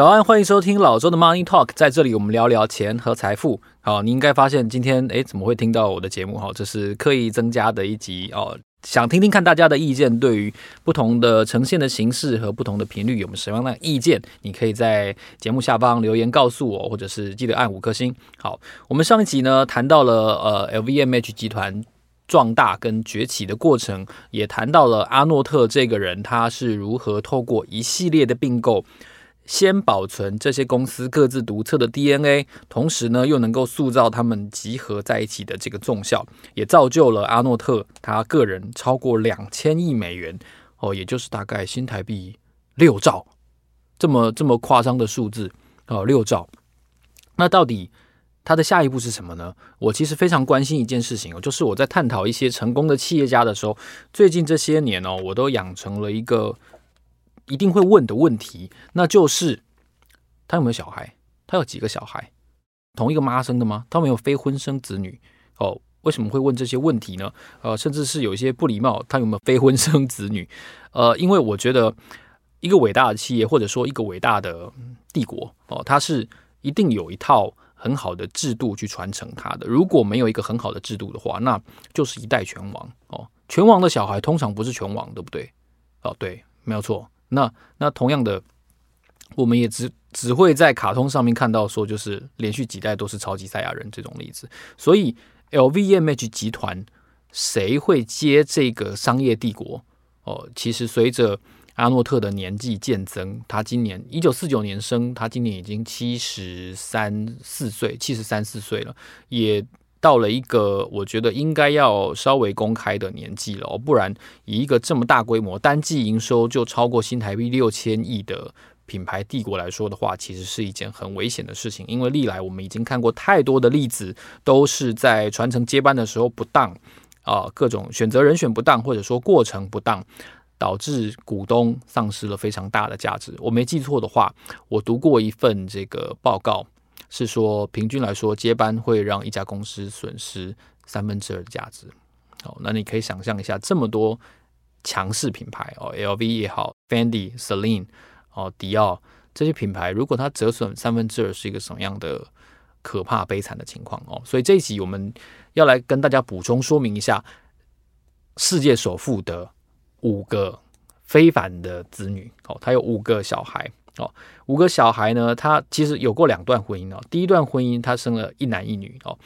早安，欢迎收听老周的 Money Talk，在这里我们聊聊钱和财富。好，你应该发现今天诶，怎么会听到我的节目？哈，这是刻意增加的一集哦，想听听看大家的意见，对于不同的呈现的形式和不同的频率有没有什么样的意见？你可以在节目下方留言告诉我，或者是记得按五颗星。好，我们上一集呢谈到了呃 LVMH 集团壮大跟崛起的过程，也谈到了阿诺特这个人他是如何透过一系列的并购。先保存这些公司各自独特的 DNA，同时呢，又能够塑造他们集合在一起的这个综效，也造就了阿诺特他个人超过两千亿美元哦，也就是大概新台币六兆，这么这么夸张的数字哦，六兆。那到底他的下一步是什么呢？我其实非常关心一件事情哦，就是我在探讨一些成功的企业家的时候，最近这些年哦，我都养成了一个。一定会问的问题，那就是他有没有小孩？他有几个小孩？同一个妈生的吗？他有没有非婚生子女？哦，为什么会问这些问题呢？呃，甚至是有一些不礼貌，他有没有非婚生子女？呃，因为我觉得一个伟大的企业，或者说一个伟大的帝国，哦，它是一定有一套很好的制度去传承它的。如果没有一个很好的制度的话，那就是一代拳王哦。拳王的小孩通常不是拳王，对不对？哦，对，没有错。那那同样的，我们也只只会在卡通上面看到说，就是连续几代都是超级赛亚人这种例子。所以，LVMH 集团谁会接这个商业帝国？哦，其实随着阿诺特的年纪渐增，他今年一九四九年生，他今年已经七十三四岁，七十三四岁了，也。到了一个我觉得应该要稍微公开的年纪了哦，不然以一个这么大规模单季营收就超过新台币六千亿的品牌帝国来说的话，其实是一件很危险的事情。因为历来我们已经看过太多的例子，都是在传承接班的时候不当啊，各种选择人选不当，或者说过程不当，导致股东丧失了非常大的价值。我没记错的话，我读过一份这个报告。是说，平均来说，接班会让一家公司损失三分之二的价值。好，那你可以想象一下，这么多强势品牌哦，LV 也好，Fendi、Celine 哦，迪奥这些品牌，如果它折损三分之二，是一个什么样的可怕悲惨的情况哦？所以这一集我们要来跟大家补充说明一下，世界首富的五个非凡的子女哦，他有五个小孩。哦，五个小孩呢，他其实有过两段婚姻哦。第一段婚姻他生了一男一女哦。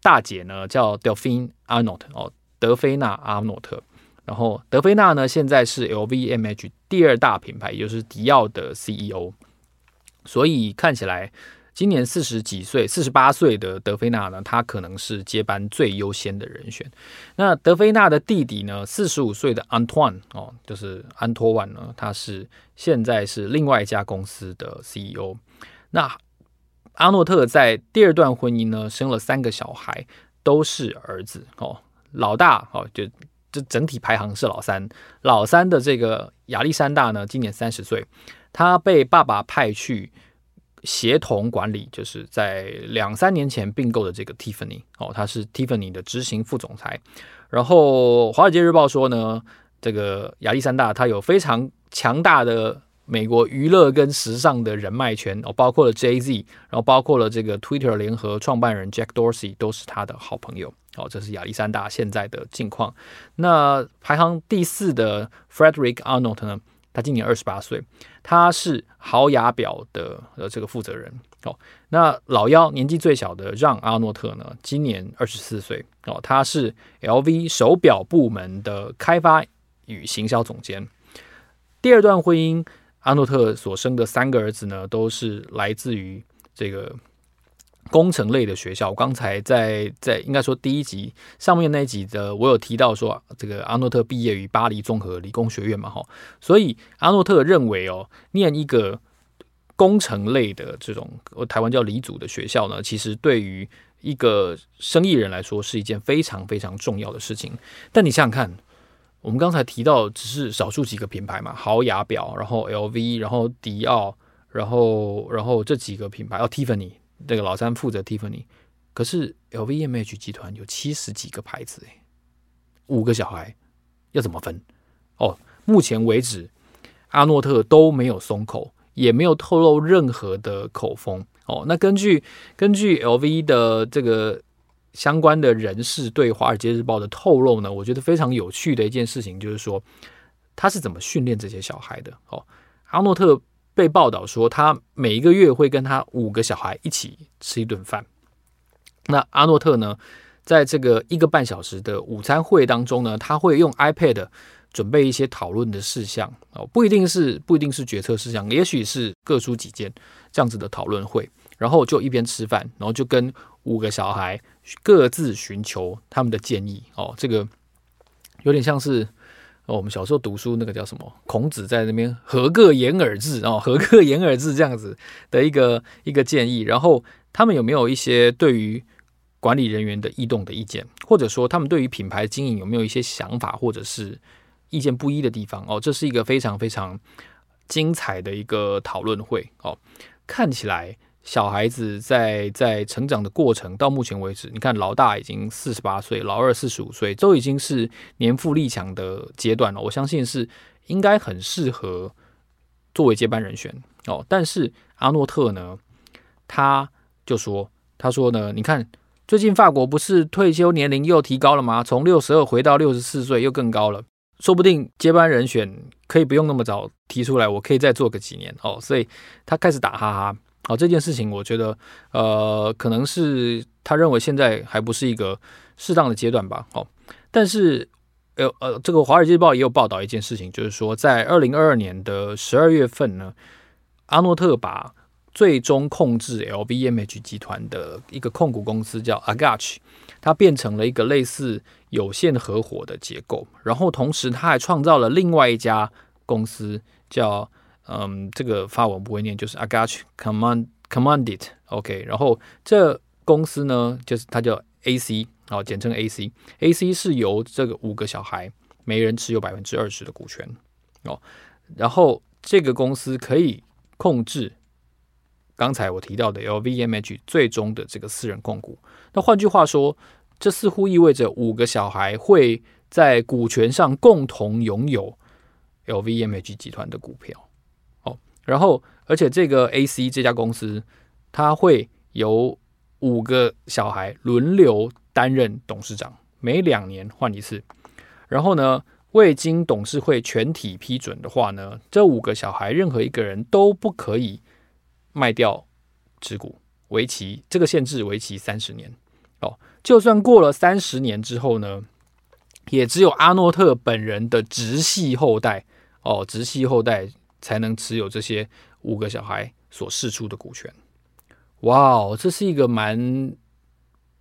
大姐呢叫 Delphine Arnault 哦，德菲娜阿诺特。然后德菲娜呢现在是 LVMH 第二大品牌，也就是迪奥的 CEO。所以看起来。今年四十几岁，四十八岁的德菲娜呢，她可能是接班最优先的人选。那德菲娜的弟弟呢，四十五岁的 Antoine 哦，就是安托万呢，他是现在是另外一家公司的 CEO。那阿诺特在第二段婚姻呢，生了三个小孩，都是儿子哦。老大哦，就这整体排行是老三，老三的这个亚历山大呢，今年三十岁，他被爸爸派去。协同管理，就是在两三年前并购的这个 Tiffany 哦，他是 Tiffany 的执行副总裁。然后《华尔街日报》说呢，这个亚历山大他有非常强大的美国娱乐跟时尚的人脉圈哦，包括了 Jay-Z，然后包括了这个 Twitter 联合创办人 Jack Dorsey 都是他的好朋友哦。这是亚历山大现在的境况。那排行第四的 Frederick Arnold 呢？他今年二十八岁，他是豪雅表的呃这个负责人哦。那老幺年纪最小的让阿诺特呢，今年二十四岁哦，他是 LV 手表部门的开发与行销总监。第二段婚姻，阿诺特所生的三个儿子呢，都是来自于这个。工程类的学校，我刚才在在应该说第一集上面那一集的，我有提到说，这个阿诺特毕业于巴黎综合理工学院嘛，哈，所以阿诺特认为哦，念一个工程类的这种，台湾叫理组的学校呢，其实对于一个生意人来说是一件非常非常重要的事情。但你想想看，我们刚才提到只是少数几个品牌嘛，豪雅表，然后 LV，然后迪奥，然后然后这几个品牌，哦，Tiffany。这个老三负责 Tiffany，可是 LVMH 集团有七十几个牌子诶，五个小孩要怎么分？哦，目前为止阿诺特都没有松口，也没有透露任何的口风哦。那根据根据 LV 的这个相关的人士对《华尔街日报》的透露呢，我觉得非常有趣的一件事情就是说，他是怎么训练这些小孩的哦。阿诺特被报道说，他每一个月会跟他五个小孩一起吃一顿饭。那阿诺特呢，在这个一个半小时的午餐会当中呢，他会用 iPad 准备一些讨论的事项哦，不一定是不一定是决策事项，也许是各抒己见这样子的讨论会。然后就一边吃饭，然后就跟五个小孩各自寻求他们的建议哦，这个有点像是。哦，我们小时候读书那个叫什么？孔子在那边合各言而至哦，合各言而至这样子的一个一个建议。然后他们有没有一些对于管理人员的异动的意见，或者说他们对于品牌经营有没有一些想法，或者是意见不一的地方？哦，这是一个非常非常精彩的一个讨论会哦，看起来。小孩子在在成长的过程，到目前为止，你看老大已经四十八岁，老二四十五岁，都已经是年富力强的阶段了。我相信是应该很适合作为接班人选哦。但是阿诺特呢，他就说，他说呢，你看最近法国不是退休年龄又提高了吗？从六十二回到六十四岁，又更高了。说不定接班人选可以不用那么早提出来，我可以再做个几年哦。所以他开始打哈哈。好，这件事情我觉得，呃，可能是他认为现在还不是一个适当的阶段吧。好，但是，呃呃，这个《华尔街日报》也有报道一件事情，就是说，在二零二二年的十二月份呢，阿诺特把最终控制 LVMH 集团的一个控股公司叫 Agache，它变成了一个类似有限合伙的结构，然后同时他还创造了另外一家公司叫。嗯，这个发文不会念，就是 Agache Command command it, OK 然后这公司呢，就是它叫 AC，好，简称 AC。AC 是由这个五个小孩每人持有百分之二十的股权哦，然后这个公司可以控制刚才我提到的 LVMH 最终的这个私人控股。那换句话说，这似乎意味着五个小孩会在股权上共同拥有 LVMH 集团的股票。然后，而且这个 AC 这家公司，它会由五个小孩轮流担任董事长，每两年换一次。然后呢，未经董事会全体批准的话呢，这五个小孩任何一个人都不可以卖掉持股，为期这个限制为期三十年。哦，就算过了三十年之后呢，也只有阿诺特本人的直系后代哦，直系后代。才能持有这些五个小孩所释出的股权。哇哦，这是一个蛮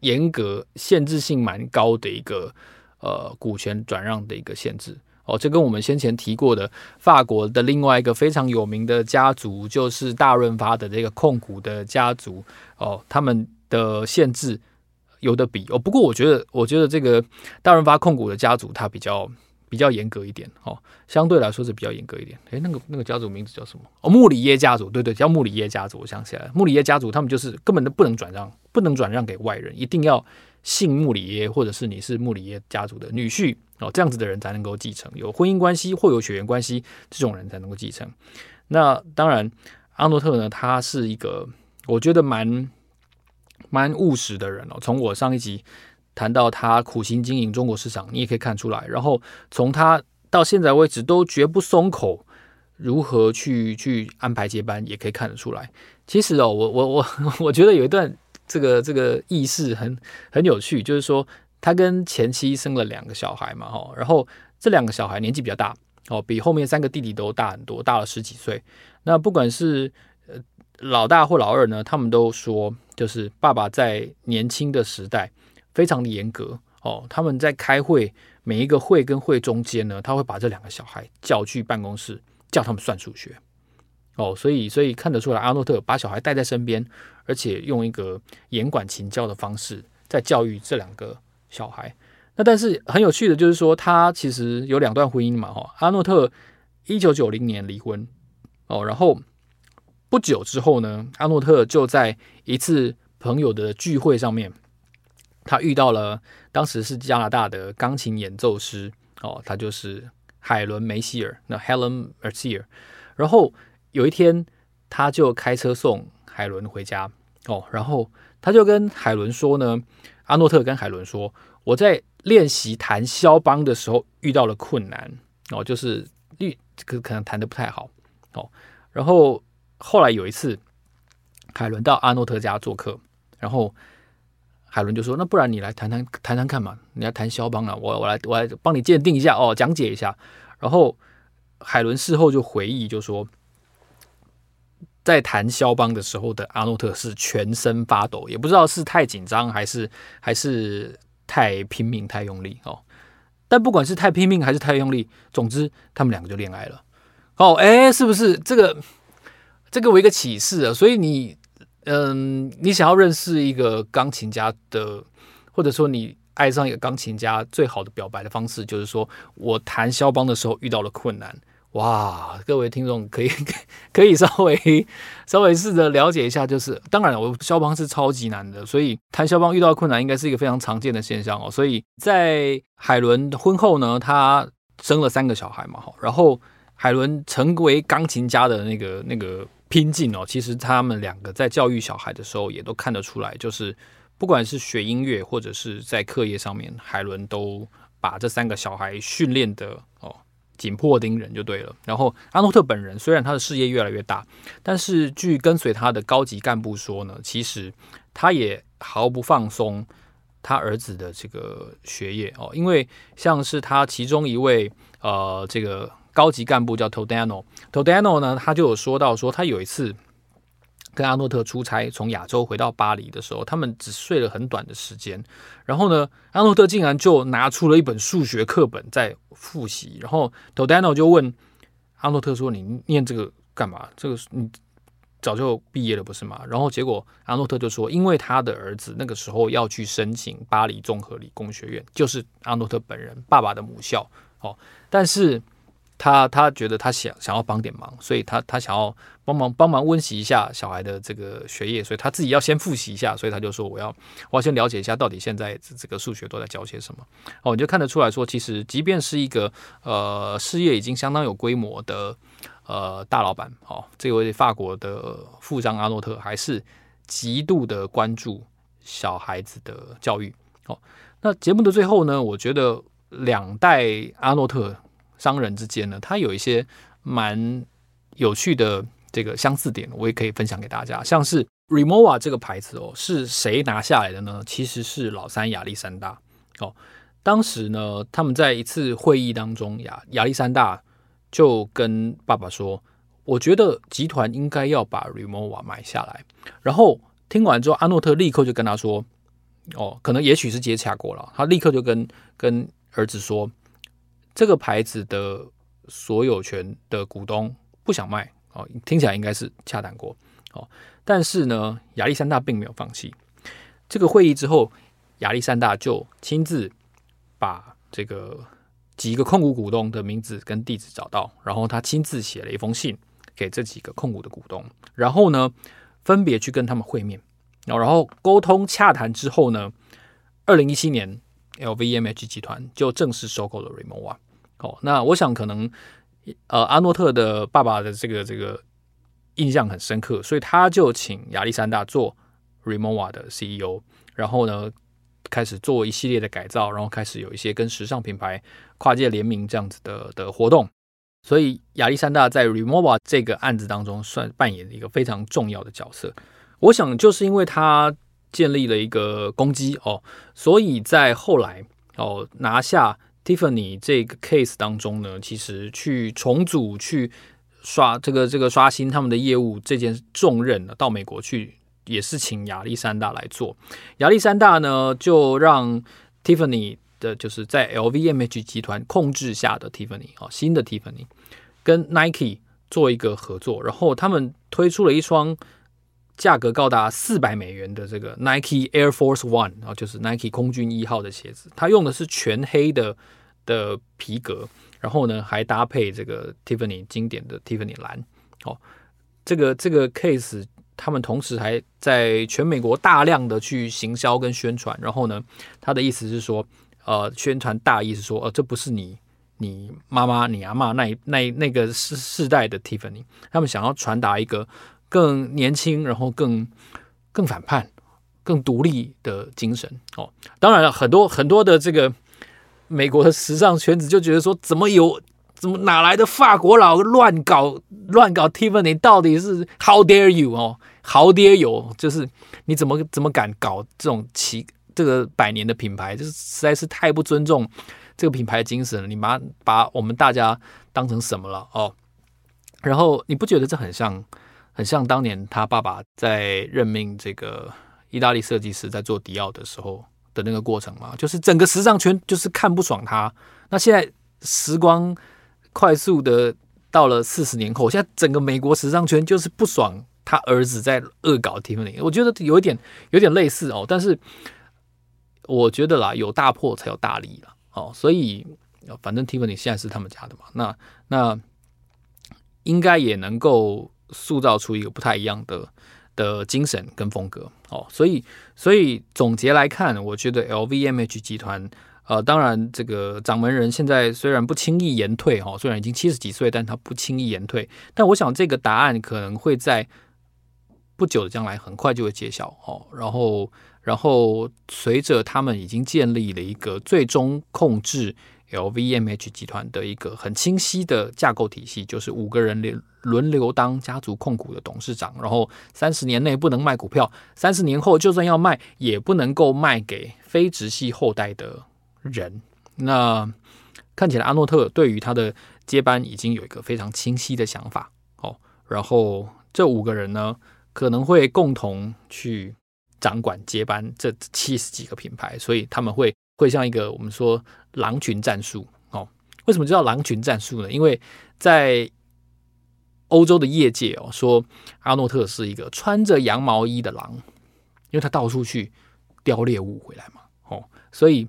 严格、限制性蛮高的一个呃股权转让的一个限制哦。这跟我们先前提过的法国的另外一个非常有名的家族，就是大润发的这个控股的家族哦，他们的限制有的比哦。不过我觉得，我觉得这个大润发控股的家族，它比较。比较严格一点哦，相对来说是比较严格一点。诶，那个那个家族名字叫什么？哦，穆里耶家族，对对，叫穆里耶家族。我想起来，穆里耶家族他们就是根本都不能转让，不能转让给外人，一定要姓穆里耶，或者是你是穆里耶家族的女婿哦，这样子的人才能够继承，有婚姻关系或有血缘关系这种人才能够继承。那当然，阿诺特呢，他是一个我觉得蛮蛮务实的人哦。从我上一集。谈到他苦心经营中国市场，你也可以看出来。然后从他到现在为止都绝不松口，如何去去安排接班，也可以看得出来。其实哦，我我我我觉得有一段这个这个軼事很很有趣，就是说他跟前妻生了两个小孩嘛，哈，然后这两个小孩年纪比较大哦，比后面三个弟弟都大很多，大了十几岁。那不管是呃老大或老二呢，他们都说，就是爸爸在年轻的时代。非常的严格哦，他们在开会，每一个会跟会中间呢，他会把这两个小孩叫去办公室，叫他们算数学哦，所以所以看得出来，阿诺特把小孩带在身边，而且用一个严管勤教的方式在教育这两个小孩。那但是很有趣的就是说，他其实有两段婚姻嘛，哈，阿诺特一九九零年离婚哦，然后不久之后呢，阿诺特就在一次朋友的聚会上面。他遇到了当时是加拿大的钢琴演奏师哦，他就是海伦梅希尔，那 Helen Merce。然后有一天，他就开车送海伦回家哦，然后他就跟海伦说呢，阿诺特跟海伦说，我在练习弹肖邦的时候遇到了困难哦，就是律可可能弹得不太好哦，然后后来有一次，海伦到阿诺特家做客，然后海伦就说，那不然你来谈谈，谈谈看嘛，你来谈肖邦啊，我我来我来帮你鉴定一下哦，讲解一下，然后海伦事后就回忆就说。在谈肖邦的时候的阿诺特是全身发抖，也不知道是太紧张还是还是太拼命、太用力哦。但不管是太拼命还是太用力，总之他们两个就恋爱了。哦，哎，是不是这个这个我一个启示啊？所以你嗯，你想要认识一个钢琴家的，或者说你爱上一个钢琴家，最好的表白的方式就是说我弹肖邦的时候遇到了困难。哇，各位听众可以可以稍微稍微试着了解一下，就是当然我肖邦是超级难的，所以弹肖邦遇到困难应该是一个非常常见的现象哦。所以在海伦婚后呢，他生了三个小孩嘛，然后海伦成为钢琴家的那个那个拼劲哦，其实他们两个在教育小孩的时候也都看得出来，就是不管是学音乐或者是在课业上面，海伦都把这三个小孩训练的哦。紧迫盯人就对了。然后阿诺特本人虽然他的事业越来越大，但是据跟随他的高级干部说呢，其实他也毫不放松他儿子的这个学业哦。因为像是他其中一位呃这个高级干部叫 Todano，Todano 呢他就有说到说他有一次。跟阿诺特出差，从亚洲回到巴黎的时候，他们只睡了很短的时间。然后呢，阿诺特竟然就拿出了一本数学课本在复习。然后 Todano 就问阿诺特说：“你念这个干嘛？这个你早就毕业了不是吗？”然后结果阿诺特就说：“因为他的儿子那个时候要去申请巴黎综合理工学院，就是阿诺特本人爸爸的母校。”哦，但是。他他觉得他想想要帮点忙，所以他他想要帮忙帮忙温习一下小孩的这个学业，所以他自己要先复习一下，所以他就说我要我要先了解一下到底现在这个数学都在教些什么哦，你就看得出来说，其实即便是一个呃事业已经相当有规模的呃大老板哦，这位法国的富商阿诺特还是极度的关注小孩子的教育哦。那节目的最后呢，我觉得两代阿诺特。商人之间呢，他有一些蛮有趣的这个相似点，我也可以分享给大家。像是 Remova 这个牌子哦，是谁拿下来的呢？其实是老三亚历山大哦。当时呢，他们在一次会议当中，亚亚历山大就跟爸爸说：“我觉得集团应该要把 Remova 买下来。”然后听完之后，阿诺特立刻就跟他说：“哦，可能也许是接洽过了。”他立刻就跟跟儿子说。这个牌子的所有权的股东不想卖哦，听起来应该是洽谈过哦。但是呢，亚历山大并没有放弃。这个会议之后，亚历山大就亲自把这个几个控股股东的名字跟地址找到，然后他亲自写了一封信给这几个控股的股东，然后呢，分别去跟他们会面，然后然后沟通洽谈之后呢，二零一七年。LVMH 集团就正式收购了 Rimowa。哦，那我想可能，呃，阿诺特的爸爸的这个这个印象很深刻，所以他就请亚历山大做 Remova 的 CEO，然后呢，开始做一系列的改造，然后开始有一些跟时尚品牌跨界联名这样子的的活动。所以亚历山大在 Remova 这个案子当中算扮演一个非常重要的角色。我想就是因为他。建立了一个攻击哦，所以在后来哦拿下 Tiffany 这个 case 当中呢，其实去重组、去刷这个这个刷新他们的业务这件重任呢，到美国去也是请亚历山大来做。亚历山大呢就让 Tiffany 的就是在 LVMH 集团控制下的 Tiffany 哦，新的 Tiffany 跟 Nike 做一个合作，然后他们推出了一双。价格高达四百美元的这个 Nike Air Force One 啊，就是 Nike 空军一号的鞋子，它用的是全黑的的皮革，然后呢还搭配这个 Tiffany 经典的 Tiffany 蓝。哦，这个这个 case 他们同时还在全美国大量的去行销跟宣传，然后呢，他的意思是说，呃，宣传大意是说，呃，这不是你你妈妈你阿嬷那那那个世世代的 Tiffany，他们想要传达一个。更年轻，然后更更反叛、更独立的精神哦。当然了，很多很多的这个美国的时尚圈子就觉得说，怎么有怎么哪来的法国佬乱搞乱搞 Tiffany？到底是 How dare you 哦？How dare you？就是你怎么怎么敢搞这种奇这个百年的品牌？就是实在是太不尊重这个品牌精神了。你把把我们大家当成什么了哦？然后你不觉得这很像很像当年他爸爸在任命这个意大利设计师在做迪奥的时候的那个过程嘛？就是整个时尚圈就是看不爽他。那现在时光快速的到了四十年后，现在整个美国时尚圈就是不爽他儿子在恶搞 Tiffany。我觉得有一点有点类似哦，但是我觉得啦，有大破才有大利啦。哦，所以反正 Tiffany 现在是他们家的嘛，那那。应该也能够塑造出一个不太一样的的精神跟风格哦，所以所以总结来看，我觉得 LVMH 集团呃，当然这个掌门人现在虽然不轻易言退哈，虽然已经七十几岁，但他不轻易言退。但我想这个答案可能会在不久的将来很快就会揭晓哦。然后然后随着他们已经建立了一个最终控制。LVMH 集团的一个很清晰的架构体系，就是五个人轮轮流当家族控股的董事长，然后三十年内不能卖股票，三十年后就算要卖，也不能够卖给非直系后代的人。那看起来阿诺特对于他的接班已经有一个非常清晰的想法哦。然后这五个人呢，可能会共同去掌管接班这七十几个品牌，所以他们会。会像一个我们说狼群战术哦，为什么叫狼群战术呢？因为在欧洲的业界哦，说阿诺特是一个穿着羊毛衣的狼，因为他到处去叼猎物回来嘛，哦，所以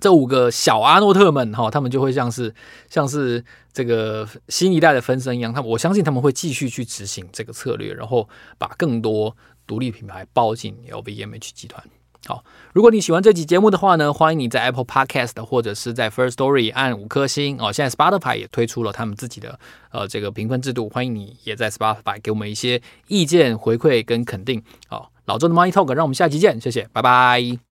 这五个小阿诺特们哈，他们就会像是像是这个新一代的分身一样，他们我相信他们会继续去执行这个策略，然后把更多独立品牌包进 LVMH 集团。好，如果你喜欢这期节目的话呢，欢迎你在 Apple Podcast 或者是在 First Story 按五颗星哦。现在 Spotify 也推出了他们自己的呃这个评分制度，欢迎你也在 Spotify 给我们一些意见回馈跟肯定。好，老周的 Money Talk，让我们下期见，谢谢，拜拜。